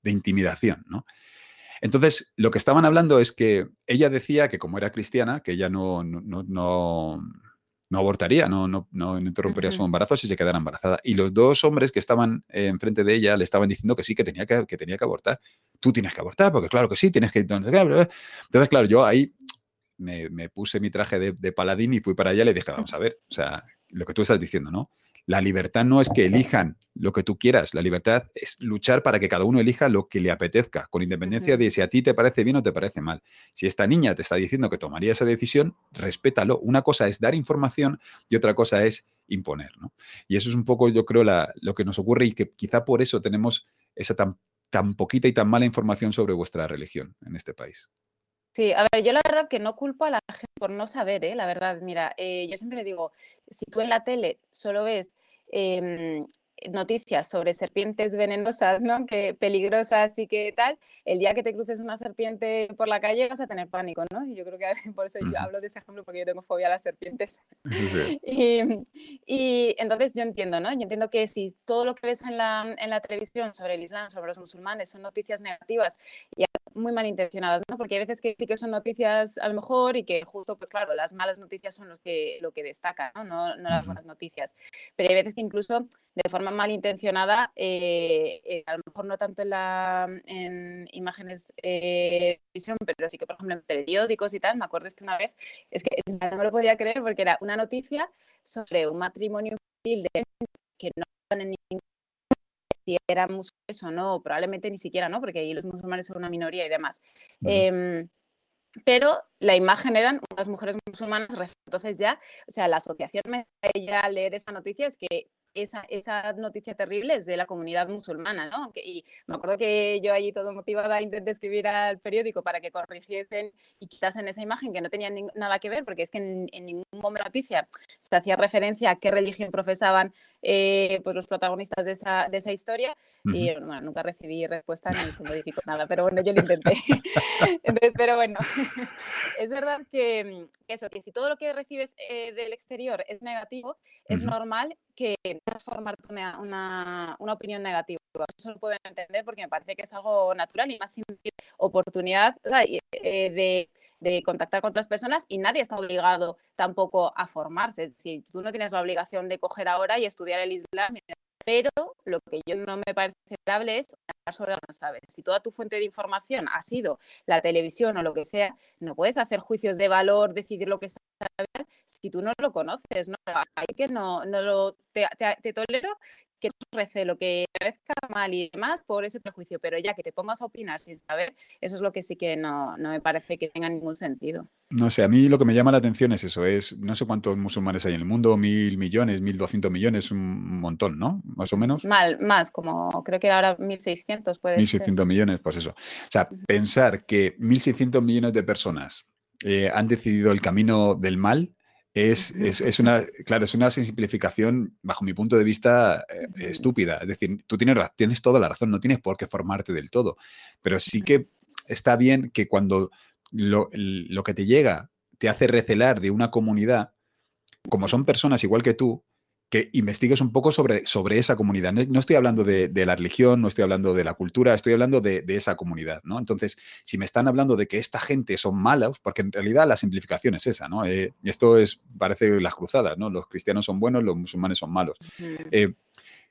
de intimidación, ¿no? Entonces, lo que estaban hablando es que ella decía que como era cristiana, que ella no, no, no, no abortaría, no, no, no interrumpiría su embarazo si se quedara embarazada. Y los dos hombres que estaban enfrente de ella le estaban diciendo que sí, que tenía que, que, tenía que abortar. Tú tienes que abortar, porque claro que sí, tienes que... Entonces, claro, yo ahí me, me puse mi traje de, de, paladín y fui para allá y le dije, vamos a ver, o sea, lo que tú estás diciendo, ¿no? La libertad no es que elijan lo que tú quieras, la libertad es luchar para que cada uno elija lo que le apetezca, con independencia de si a ti te parece bien o te parece mal. Si esta niña te está diciendo que tomaría esa decisión, respétalo. Una cosa es dar información y otra cosa es imponer. Y eso es un poco, yo creo, lo que nos ocurre y que quizá por eso tenemos esa tan, tan poquita y tan mala información sobre vuestra religión en este país. Sí, a ver, yo la verdad que no culpo a la gente por no saber, ¿eh? La verdad, mira, eh, yo siempre le digo, si tú en la tele solo ves em, noticias sobre serpientes venenosas, ¿no? Que peligrosas y que tal, el día que te cruces una serpiente por la calle vas a tener pánico, ¿no? Y yo creo que por eso yo hablo de ese ejemplo porque yo tengo fobia a las serpientes. Y, entonces yo entiendo, ¿no? Yo entiendo que si todo lo que ves en la, en la televisión sobre el Islam, sobre los musulmanes, son noticias negativas y muy malintencionadas, ¿no? Porque hay veces que sí que son noticias a lo mejor y que justo, pues claro, las malas noticias son los que, lo que destacan, ¿no? No, no las buenas noticias. Pero hay veces que incluso de forma malintencionada, eh, eh, a lo mejor no tanto en, la, en imágenes eh, de televisión, pero sí que, por ejemplo, en periódicos y tal, me acuerdo es que una vez, es que no me lo podía creer porque era una noticia sobre un matrimonio infantil de que no en ningún si eran musulmanes o no, probablemente ni siquiera, ¿no? Porque ahí los musulmanes son una minoría y demás. Em, pero la imagen eran unas mujeres musulmanas, entonces ya, o sea, la asociación me ella leer esa noticia es que esa, esa, noticia terrible es de la comunidad musulmana, ¿no? Y me acuerdo que yo allí todo motivada intenté escribir al periódico para que corrigiesen y quitasen esa imagen que no tenía nada que ver, porque es que en, ningún momento noticia se hacía referencia a qué religión profesaban eh, pues los protagonistas de esa, de esa historia y bueno, nunca recibí respuesta ni se modificó nada, pero bueno, yo lo intenté. Entonces, pero bueno, es verdad que eso, que si todo lo que recibes eh, del exterior es negativo, es normal que puedas formarte una, una, una, opinión negativa. Eso lo puedo entender porque me parece que es algo natural y más sin oportunidad eh, de, de, contactar con otras personas y nadie está obligado tampoco a formarse. Es decir, tú no tienes la obligación de coger ahora y estudiar el Islam pero lo que yo no me parece aceptable es hablar sobre lo que no sabes. Si toda tu fuente de información ha sido la televisión o lo que sea, no puedes hacer juicios de valor, decidir lo que sabes si tú no lo conoces, ¿no? Hay que no, no lo, te, te, tolero que recelo, que parezca mal y demás por ese prejuicio, pero ya que te pongas a opinar sin saber, eso es lo que sí que no, no me parece que tenga ningún sentido. No sé, a mí lo que me llama la atención es eso, es no sé cuántos musulmanes hay en el mundo, mil millones, mil doscientos millones, un montón, ¿no? Más o menos. Mal, más, como creo que ahora mil seiscientos puede 1.600 millones, pues eso. O sea, pensar que mil seiscientos millones de personas eh, han decidido el camino del mal es, es, una, claro, es una simplificación, bajo mi punto de vista, eh, estúpida. Es decir, tú tienes, tienes toda la razón, no tienes por qué formarte del todo, pero sí que está bien que cuando lo, lo que te llega te hace recelar de una comunidad, como son personas igual que tú, que investigues un poco sobre, sobre esa comunidad. No, estoy hablando de, la religión, no estoy hablando de la cultura, estoy hablando de, esa comunidad, ¿no? Entonces, si me están hablando de que esta gente son malos, porque en realidad la simplificación es esa, ¿no? Eh, esto es, parece las cruzadas, ¿no? Los cristianos son buenos, los musulmanes son malos. Eh,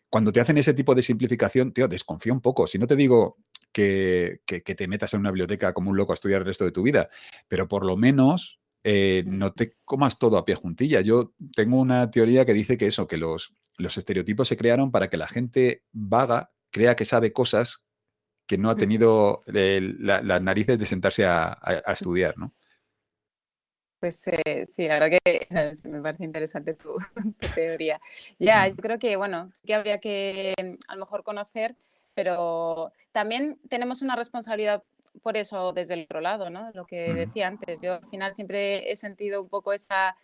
cuando te hacen ese tipo de simplificación, tío, desconfía un poco. Si no te digo que, que, te metas en una biblioteca como un loco a estudiar el resto de tu vida, pero por lo menos eh, no te comas todo a pie juntilla. Yo tengo una teoría que dice que eso, que los, los estereotipos se crearon para que la gente vaga crea que sabe cosas que no ha tenido las narices de sentarse a, estudiar, ¿no? Pues eh, sí, la verdad que me parece interesante tu, teoría. Ya, yo creo que, bueno, sí que habría que a lo mejor conocer, pero también tenemos una responsabilidad por eso desde el otro lado, ¿no? Lo que decía antes, yo al final siempre he sentido un poco esa,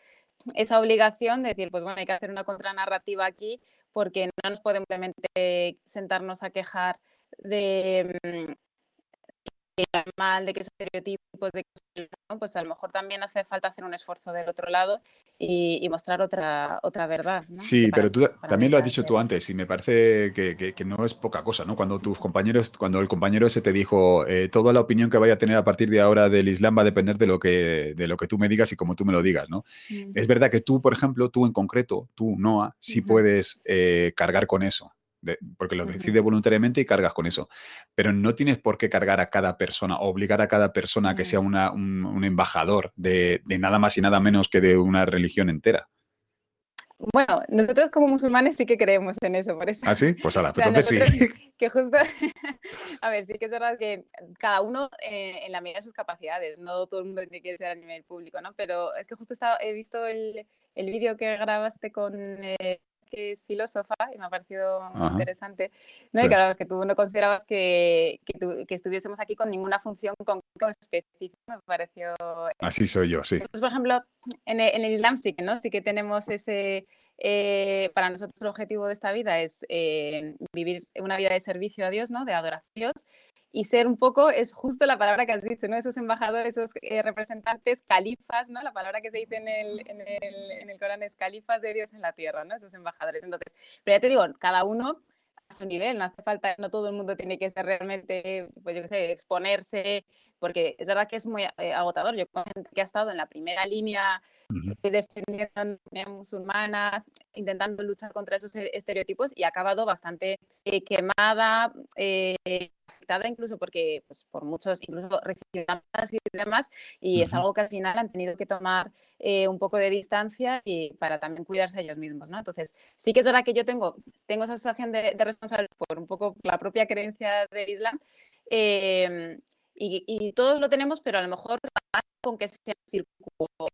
esa obligación de decir, pues bueno, hay que hacer una contranarrativa aquí porque no nos podemos simplemente sentarnos a quejar de, mal, de que son estereotipos, de que pues a lo mejor también hace falta hacer un esfuerzo del otro lado y, mostrar otra, otra verdad. Sí, pero tú también lo has dicho tú antes y me parece que, no es poca cosa, ¿no? Cuando tus compañeros, cuando el compañero ese te dijo eh, toda la opinión que vaya a tener a partir de ahora del Islam va a depender de lo que, de lo que tú me digas y como tú me lo digas, ¿no? Mm. Es verdad que tú, por ejemplo, tú en concreto, tú, Noah, sí puedes eh, cargar con eso porque lo decide voluntariamente y cargas con eso. Pero no tienes por qué cargar a cada persona, obligar a cada persona a que sea un, embajador de, nada más y nada menos que de una religión entera. Bueno, nosotros como musulmanes sí que creemos en eso, por eso. ¿Ah, sí? Pues ahora, entonces sí. Que justo, a ver, sí que es verdad que cada uno eh, en la medida de sus capacidades, no todo el mundo tiene que ser a nivel público, ¿no? Pero es que justo he visto el, el vídeo que grabaste con eh, que es filósofa y me ha parecido muy interesante. ¿no? Y claro, es que tú no considerabas que, que, estuviésemos aquí con ninguna función específica, me pareció. Así soy yo, sí. por ejemplo, en el, en el, Islam sí que, ¿no? sí que tenemos ese. Eh, para nosotros el objetivo de esta vida es eh, vivir una vida de servicio a Dios, ¿no? de adoración, y ser un poco, es justo la palabra que has dicho, ¿no? Esos embajadores, esos eh, representantes, califas, ¿no? La palabra que se dice en el, en, el, Corán es califas de Dios en la tierra, ¿no? Esos embajadores. Entonces, pero ya te digo, cada uno su nivel, no hace falta, no todo el mundo tiene que ser realmente, pues yo qué sé, exponerse, porque es verdad que es muy eh, agotador. Yo con gente que ha estado en la primera línea defendiendo a la musulmana, intentando luchar contra esos e-, estereotipos y ha acabado bastante eh, quemada, eh, afectada incluso porque pues, por muchos, incluso llamadas y demás, y es algo que al final han tenido que tomar eh, un poco de distancia y para también cuidarse ellos mismos, ¿no? Entonces, sí que es verdad que yo tengo, tengo esa sensación de, de responsabilidad por un poco la propia creencia del Islam, em, y, todos lo tenemos, pero a lo mejor con que sea un círculo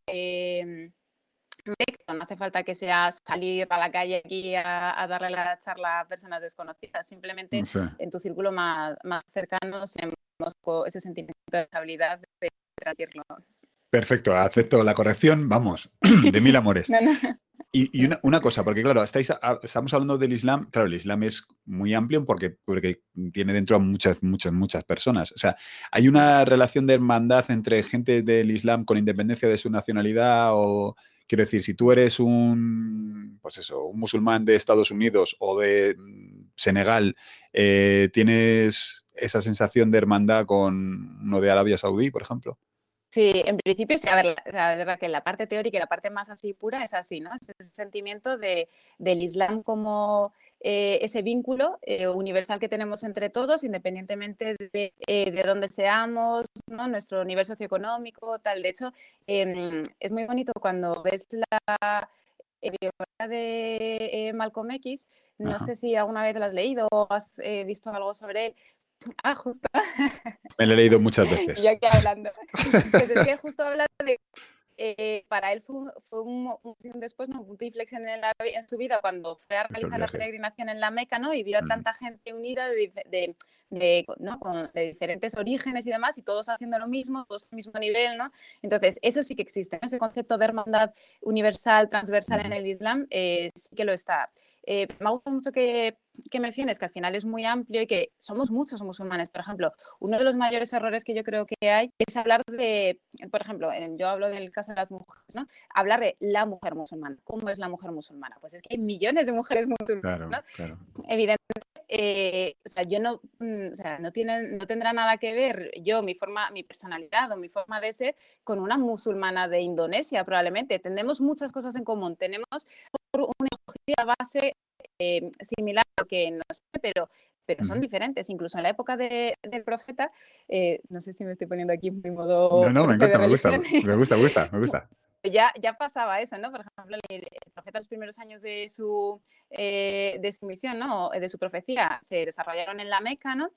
no hace falta que sea salir a la calle aquí a, darle la charla a personas desconocidas, simplemente en tu círculo más, más cercano con ese sentimiento de estabilidad de transmitirlo. Perfecto, acepto la corrección, vamos, de mil amores. Y, una, cosa, porque claro, estáis, estamos hablando del Islam, claro, el Islam es muy amplio porque, porque tiene dentro a muchas, muchas, muchas personas. O sea, hay una relación de hermandad entre gente del Islam con independencia de su nacionalidad o, quiero decir, si tú eres un, pues eso, un musulmán de Estados Unidos o de mm, Senegal, eh, ¿tienes esa sensación de hermandad con uno de Arabia Saudí, por ejemplo? Sí, en principio, sí, a ver, la, verdad que la parte teórica y la parte más así pura es así, ¿no? Es ese sentimiento de, del Islam como eh, ese vínculo eh, universal que tenemos entre todos, independientemente de, eh, de dónde seamos, ¿no? Nuestro nivel socioeconómico, tal. De hecho, em, es muy bonito cuando ves la, biografía de Malcolm X, no sé si alguna vez lo has leído o has visto algo sobre él. Ah, justo. Me lo he leído muchas veces. Yo aquí hablando. Pues es que justo habla de eh, para él fue, un, después, un punto de inflexión en, su vida cuando fue a realizar la peregrinación en la Meca, ¿no? Y vio a tanta gente unida de, diferentes orígenes y demás, y todos haciendo lo mismo, todos al mismo nivel, ¿no? Entonces, eso sí que existe, Ese concepto de hermandad universal, transversal en el Islam, eh, sí que lo está. Eh, me gusta mucho que, que menciones que al final es muy amplio y que somos muchos musulmanes. Por ejemplo, uno de los mayores errores que yo creo que hay es hablar de, por ejemplo, yo hablo del caso de las mujeres, ¿no? Hablar de la mujer musulmana. ¿Cómo es la mujer musulmana? Pues es que hay millones de mujeres musulmanas. Evidentemente, eh, o sea, yo no, mm, o sea, no, tienen, no tendrá nada que ver yo, mi forma, mi personalidad o mi forma de ser con una musulmana de Indonesia, probablemente. Tenemos muchas cosas en común. Tenemos una base eh, similar a lo que no sé, pero, pero son diferentes. Incluso en la época de, del profeta, eh, no sé si me estoy poniendo aquí muy modo. No, no, me encanta, me gusta, me gusta, me gusta, me gusta. Ya, ya pasaba eso, ¿no? Por ejemplo, el, profeta, los primeros años de su, eh, de su misión, ¿no? De su profecía, se desarrollaron en la Meca, ¿no?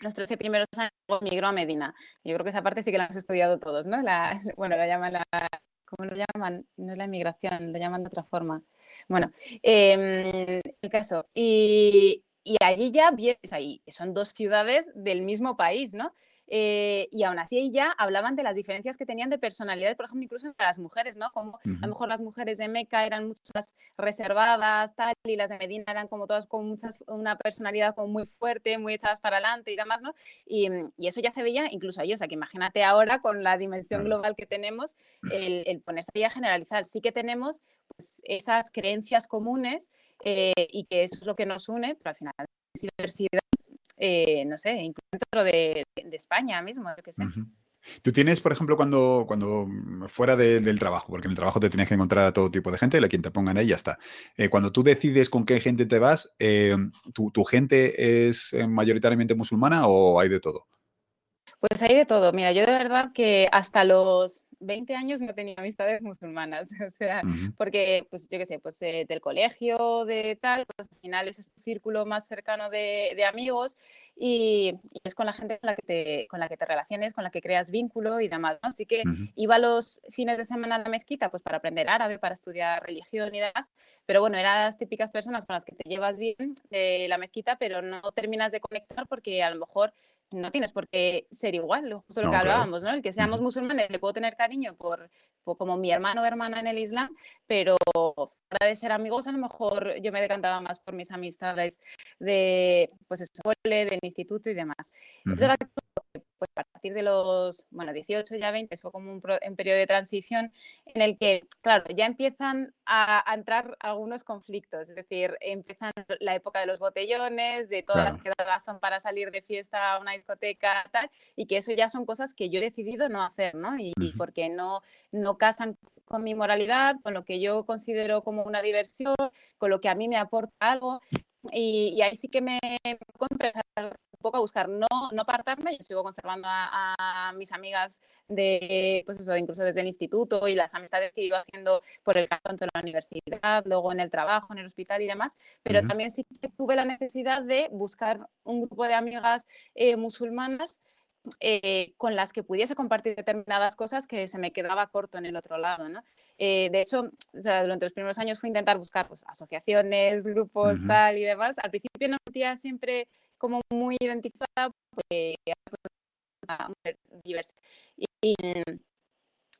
los 13 primeros años migró a Medina. Yo creo que esa parte sí que la hemos estudiado todos, ¿no? La, bueno, la llaman la, ¿cómo lo llaman? No es la inmigración, lo llaman de otra forma. Bueno, em, el caso. Y, y allí ya, ahí, son dos ciudades del mismo país, ¿no? Eh, y aún así ya hablaban de las diferencias que tenían de personalidad, por ejemplo, incluso entre las mujeres, ¿no? Como a lo mejor las mujeres de Meca eran mucho más reservadas, tal, y las de Medina eran como todas con muchas, una personalidad como muy fuerte, muy echadas para adelante y demás, ¿no? Y, y, eso ya se veía incluso ahí, o sea, que imagínate ahora con la dimensión global que tenemos, el, el, ponerse ahí a generalizar. Sí que tenemos pues, esas creencias comunes eh, y que eso es lo que nos une, pero al final diversidad eh, no sé, incluso dentro de, España mismo, yo sé. Tú tienes, por ejemplo, cuando, cuando fuera del trabajo, porque en el trabajo te tienes que encontrar a todo tipo de gente, la quien te pongan ahí ya está. Eh, cuando tú decides con qué gente te vas, eh, ¿tu, ¿tu, gente es mayoritariamente musulmana o hay de todo? Pues hay de todo. Mira, yo de verdad que hasta los 20 años no tenía amistades musulmanas, o sea, porque, pues yo qué sé, pues eh, del colegio, de tal, pues al final es tu círculo más cercano de, de amigos y, es con la gente con la, que te, con la que te relaciones, con la que creas vínculo y demás, ¿no? Así que iba los fines de semana a la mezquita, pues para aprender árabe, para estudiar religión y demás, pero bueno, eran las típicas personas con las que te llevas bien de la mezquita, pero no terminas de conectar porque a lo mejor no tienes por qué ser igual, justo lo que hablábamos, ¿no? El que seamos musulmanes le puedo tener cariño por, como mi hermano o hermana en el Islam, pero para de ser amigos a lo mejor yo me decantaba más por mis amistades de, pues, escuela, del instituto y demás pues a partir de los, bueno, 18, ya 20, es como un, periodo de transición en el que, claro, ya empiezan a, entrar algunos conflictos, es decir, empiezan la época de los botellones, de todas las quedadas son para salir de fiesta a una discoteca, tal, y que eso ya son cosas que yo he decidido no hacer, ¿no? Y, porque no, no casan con mi moralidad, con lo que yo considero como una diversión, con lo que a mí me aporta algo. Y, ahí sí que me, me poco a buscar no, no apartarme, yo sigo conservando a, mis amigas de, pues eso, incluso desde el instituto y las amistades que iba haciendo por el tanto en la universidad, luego en el trabajo, en el hospital y demás, pero también sí que tuve la necesidad de buscar un grupo de amigas eh, musulmanas eh, con las que pudiese compartir determinadas cosas que se me quedaba corto en el otro lado. ¿no? Eh, de hecho, o sea, durante los primeros años fue intentar buscar pues, asociaciones, grupos, tal y demás. Al principio no me sentía siempre como muy identificada, pues, pues diversa. Y,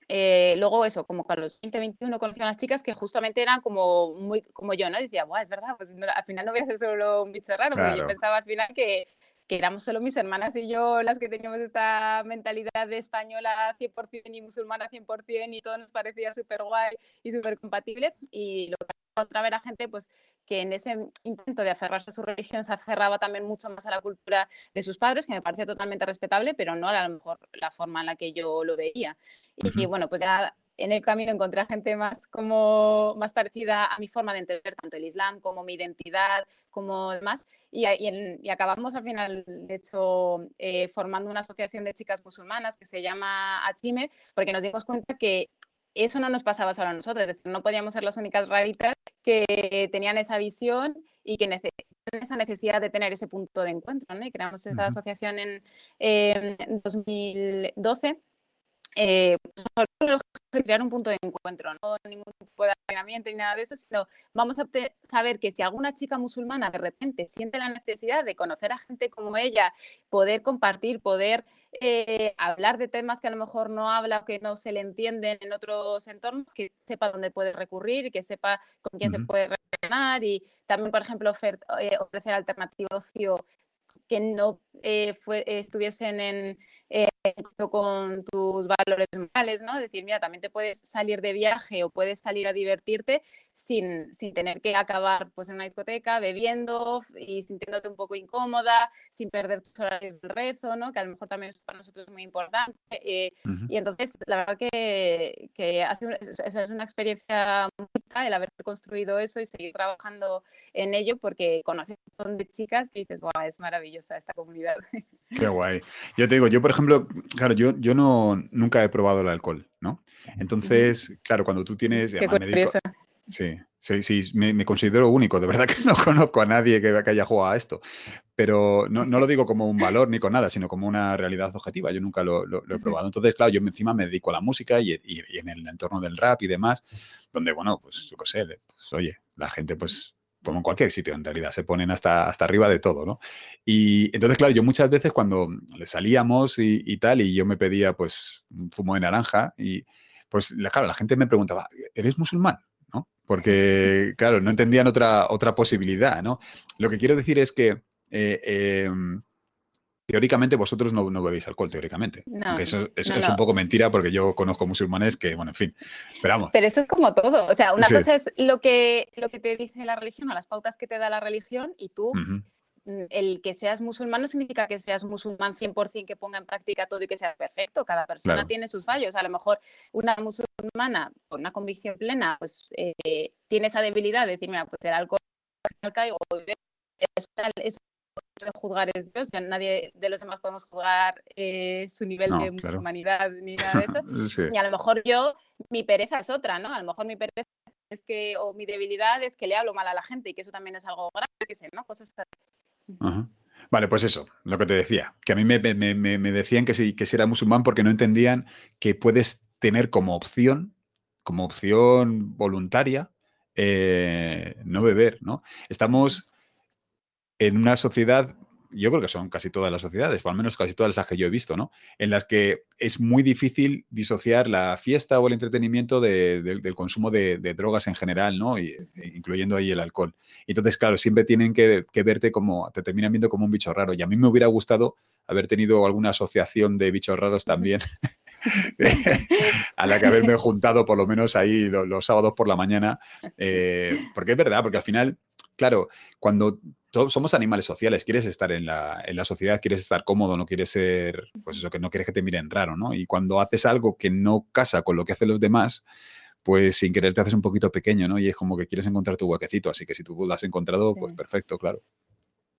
eh, luego eso, como a los 20, 21 conocí a unas chicas que justamente eran como muy como yo, ¿no? decía, Buah, es verdad, pues al final no voy a ser solo un bicho raro, porque yo pensaba al final que, que éramos solo mis hermanas y yo las que teníamos esta mentalidad de española 100% y musulmana 100% y todo nos parecía súper guay y súper compatible. Y lo que encontraba era gente pues, que en ese intento de aferrarse a su religión se aferraba también mucho más a la cultura de sus padres, que me parecía totalmente respetable, pero no a lo mejor la forma en la que yo lo veía. Y, bueno, pues ya en el camino encontré a gente más como más parecida a mi forma de entender tanto el Islam como mi identidad, como demás, y, y, acabamos al final, de hecho, eh, formando una asociación de chicas musulmanas que se llama Achime, porque nos dimos cuenta que eso no nos pasaba solo a nosotros, es decir, no podíamos ser las únicas raritas que tenían esa visión y que necesitan esa necesidad de tener ese punto de encuentro, ¿no? Y creamos esa asociación en 2012 eh, pues, crear un punto de encuentro, no ningún tipo de entrenamiento ni nada de eso, sino vamos a saber que si alguna chica musulmana de repente siente la necesidad de conocer a gente como ella, poder compartir, poder eh, hablar de temas que a lo mejor no habla o que no se le entienden en otros entornos, que sepa dónde puede recurrir, que sepa con quién se puede relacionar y también, por ejemplo, eh, ofrecer alternativa ocio que no eh, fue, estuviesen en, eh, con tus valores morales, ¿no? Decir, mira, también te puedes salir de viaje o puedes salir a divertirte sin, sin tener que acabar pues, en una discoteca bebiendo y sintiéndote un poco incómoda, sin perder tus horarios de rezo, ¿no? Que a lo mejor también es para nosotros muy importante. Eh, y entonces, la verdad que, que ha sido, es una experiencia muy el haber construido eso y seguir trabajando en ello porque conoces un montón de chicas y dices, guau, es maravillosa esta comunidad. Qué guay. Yo te digo, yo por ejemplo, claro, yo, yo no, nunca he probado el alcohol, ¿no? Entonces, claro, cuando tú tienes... Qué sí, sí, sí, me, considero único, de verdad que no conozco a nadie que, haya jugado a esto, pero no, no, lo digo como un valor ni con nada, sino como una realidad objetiva, yo nunca lo, lo, he probado. Entonces, claro, yo encima me dedico a la música y, y, en el entorno del rap y demás, donde, bueno, pues yo qué sé, pues oye, la gente pues como en cualquier sitio en realidad, se ponen hasta, hasta arriba de todo, ¿no? Y entonces, claro, yo muchas veces cuando le salíamos y, tal, y yo me pedía pues un zumo de naranja, y pues claro, la gente me preguntaba, ¿eres musulmán? ¿No? Porque, claro, no entendían otra, otra posibilidad, ¿no? Lo que quiero decir es que eh, em, Teóricamente vosotros no, no, bebéis alcohol, teóricamente. No, eso, es un poco mentira porque yo conozco musulmanes que, bueno, en fin, esperamos. Pero eso es como todo. O sea, una cosa es lo que, lo que te dice la religión o las pautas que te da la religión y tú, mm, el que seas musulmán no significa que seas musulmán 100% que ponga en práctica todo y que sea perfecto. Cada persona tiene sus fallos. A lo mejor una musulmana con una convicción plena pues eh, tiene esa debilidad de decir, mira, pues el alcohol caigo, eso juzgar es Dios, ya nadie de los demás podemos juzgar eh, su nivel de humanidad ni nada de eso. Y a lo mejor yo, mi pereza es otra, ¿no? A lo mejor mi pereza es que, o mi debilidad es que le hablo mal a la gente y que eso también es algo grave, que sé, ¿no? Cosas Vale, pues eso, lo que te decía, que a mí me, decían que si, que si era musulmán porque no entendían que puedes tener como opción, como opción voluntaria, eh, no beber, ¿no? Estamos en una sociedad, yo creo que son casi todas las sociedades, o al menos casi todas las que yo he visto, ¿no? En las que es muy difícil disociar la fiesta o el entretenimiento del consumo de, drogas en general, ¿no? E incluyendo ahí el alcohol. Entonces, claro, siempre tienen que, verte como, te terminan viendo como un bicho raro. Y a mí me hubiera gustado haber tenido alguna asociación de bichos raros también, a la que haberme juntado por lo menos ahí los, sábados por la mañana, eh, porque es verdad, porque al final claro, cuando somos animales sociales, quieres estar en la, en la, sociedad, quieres estar cómodo, no quieres ser, pues eso, que no quieres que te miren raro, ¿no? Y cuando haces algo que no casa con lo que hacen los demás, pues sin querer te haces un poquito pequeño, ¿no? Y es como que quieres encontrar tu huequecito, así que si tú lo has encontrado, pues perfecto, claro.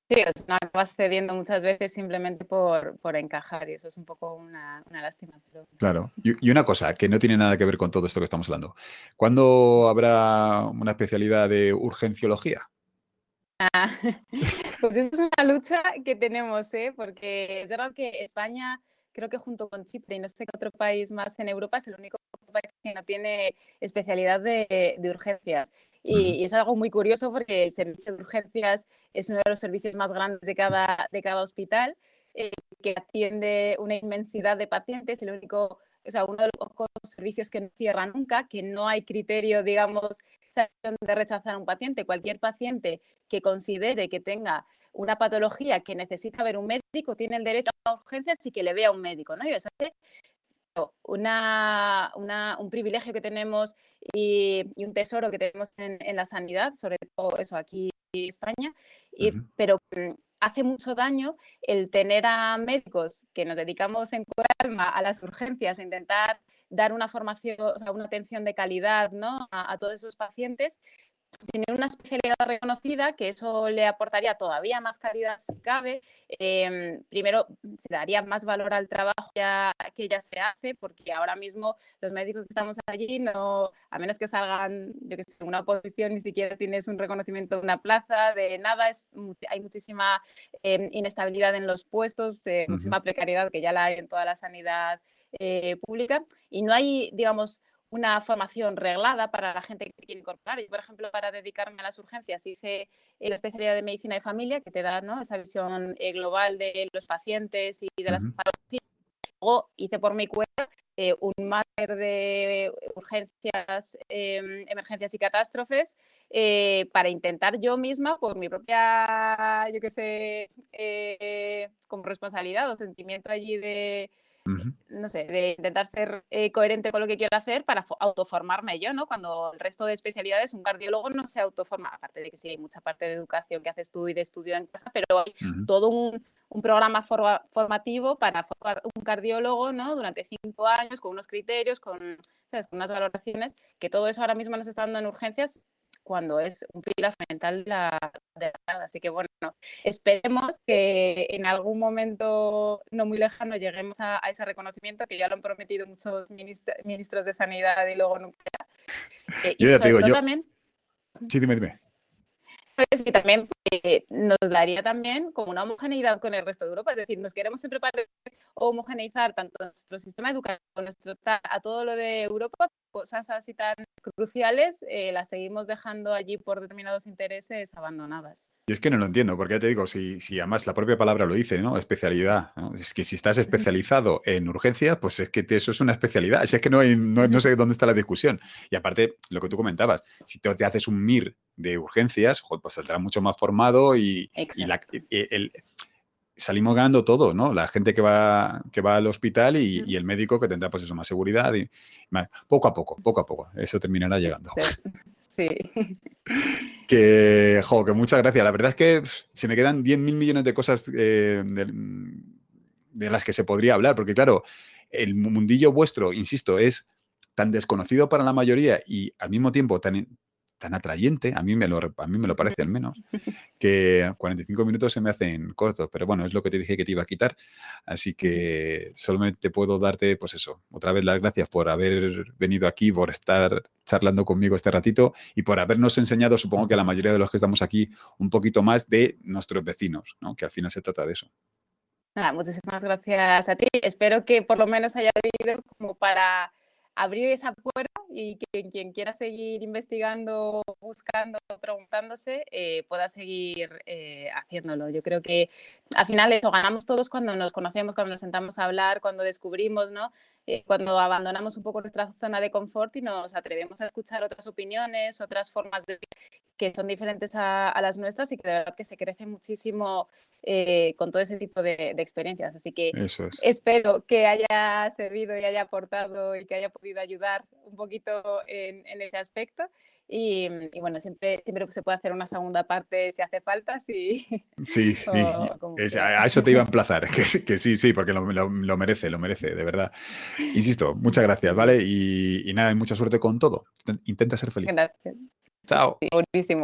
Sí, o sea, acabas cediendo muchas veces simplemente por, por encajar y eso es un poco una, una lástima. Claro, y, y, una cosa que no tiene nada que ver con todo esto que estamos hablando. ¿Cuándo habrá una especialidad de urgenciología? Ah, pues es una lucha que tenemos, ¿eh? porque es verdad que España, creo que junto con Chipre y no sé qué otro país más en Europa, es el único país que no tiene especialidad de, urgencias. Y, es algo muy curioso porque el servicio de urgencias es uno de los servicios más grandes de cada, de cada hospital, eh, que atiende una inmensidad de pacientes, el único o sea, uno de los pocos servicios que no cierra nunca, que no hay criterio, digamos, de rechazar a un paciente. Cualquier paciente que considere que tenga una patología que necesita ver un médico tiene el derecho a urgencias y que le vea un médico, ¿no? Y eso es una, un privilegio que tenemos y, un tesoro que tenemos en, la sanidad, sobre todo eso aquí en España, y, pero hace mucho daño el tener a médicos que nos dedicamos en calma a las urgencias, a intentar dar una formación, o sea, una atención de calidad ¿no? a, todos esos pacientes, tiene una especialidad reconocida que eso le aportaría todavía más calidad si cabe. Em, primero, se daría más valor al trabajo que ya se hace, porque ahora mismo los médicos que estamos allí, no, a menos que salgan, yo que sé, una posición, ni siquiera tienes un reconocimiento de una plaza, de nada, es, hay muchísima em, inestabilidad en los puestos, eh, muchísima precariedad que ya la hay en toda la sanidad eh, pública y no hay, digamos, una formación reglada para la gente que quiere incorporar. Yo, por ejemplo, para dedicarme a las urgencias hice la especialidad de medicina de familia que te da ¿no? esa visión eh, global de los pacientes y de las patologías. Luego hice por mi cuenta eh, un máster de urgencias, em, emergencias y catástrofes eh, para intentar yo misma, por mi propia, yo qué sé, como responsabilidad o sentimiento allí de, no sé, de intentar ser eh, coherente con lo que quiero hacer para autoformarme yo, ¿no? Cuando el resto de especialidades, un cardiólogo no se autoforma, aparte de que sí hay mucha parte de educación que haces tú y de estudio en casa, pero hay todo un, programa formativo para formar un cardiólogo, ¿no? Durante cinco años, con unos criterios, con, ¿sabes? con unas valoraciones, que todo eso ahora mismo nos está dando en urgencias cuando es un pilar fundamental de la, de Así que bueno, esperemos que en algún momento no muy lejano lleguemos a, ese reconocimiento que ya lo han prometido muchos ministros de Sanidad y luego nunca. Eh, yo ya te digo, yo... También, sí, dime, dime. Pues, y también eh, nos daría también como una homogeneidad con el resto de Europa, es decir, nos queremos siempre para homogeneizar tanto nuestro sistema educativo, nuestro, a todo lo de Europa, cosas así tan cruciales, eh, las seguimos dejando allí por determinados intereses abandonadas. Yo es que no lo entiendo, porque ya te digo, si, si además la propia palabra lo dice, ¿no? Especialidad. Es que si estás especializado en urgencias, pues es que eso es una especialidad. Es que no, hay, no, sé dónde está la discusión. Y aparte, lo que tú comentabas, si te, haces un MIR de urgencias, pues saldrá mucho más formado y, salimos ganando todo, ¿no? La gente que va, que va al hospital y, el médico que tendrá pues eso, más seguridad y poco a poco, poco a poco. Eso terminará llegando. Sí. Que, jo, que muchas gracias. La verdad es que se me quedan 10 mil millones de cosas eh, de, las que se podría hablar, porque claro, el mundillo vuestro, insisto, es tan desconocido para la mayoría y al mismo tiempo tan, tan atrayente, a mí, me lo, a mí me lo parece al menos, que 45 minutos se me hacen cortos, pero bueno, es lo que te dije que te iba a quitar, así que solamente puedo darte, pues eso, otra vez las gracias por haber venido aquí, por estar charlando conmigo este ratito y por habernos enseñado, supongo que a la mayoría de los que estamos aquí, un poquito más de nuestros vecinos, ¿no? que al final se trata de eso. Nada, muchísimas gracias a ti. Espero que por lo menos haya habido como para abrir esa puerta y que quien quiera seguir investigando, buscando, preguntándose, eh, pueda seguir eh, haciéndolo. Yo creo que al final eso ganamos todos cuando nos conocemos, cuando nos sentamos a hablar, cuando descubrimos, ¿no? Eh, cuando abandonamos un poco nuestra zona de confort y nos atrevemos a escuchar otras opiniones, otras formas de que son diferentes a, las nuestras y que de verdad que se crece muchísimo eh, con todo ese tipo de, experiencias. Así que espero que haya servido y haya aportado y que haya podido ayudar un poquito en, ese aspecto. Y, bueno, siempre, siempre se puede hacer una segunda parte si hace falta. Sí, sí, a eso te iba a emplazar, que, sí, sí, porque lo, merece, lo merece, de verdad. Insisto, muchas gracias, ¿vale? Y, y nada, mucha suerte con todo. Intenta ser feliz. Gracias. Chao. Buenísimo.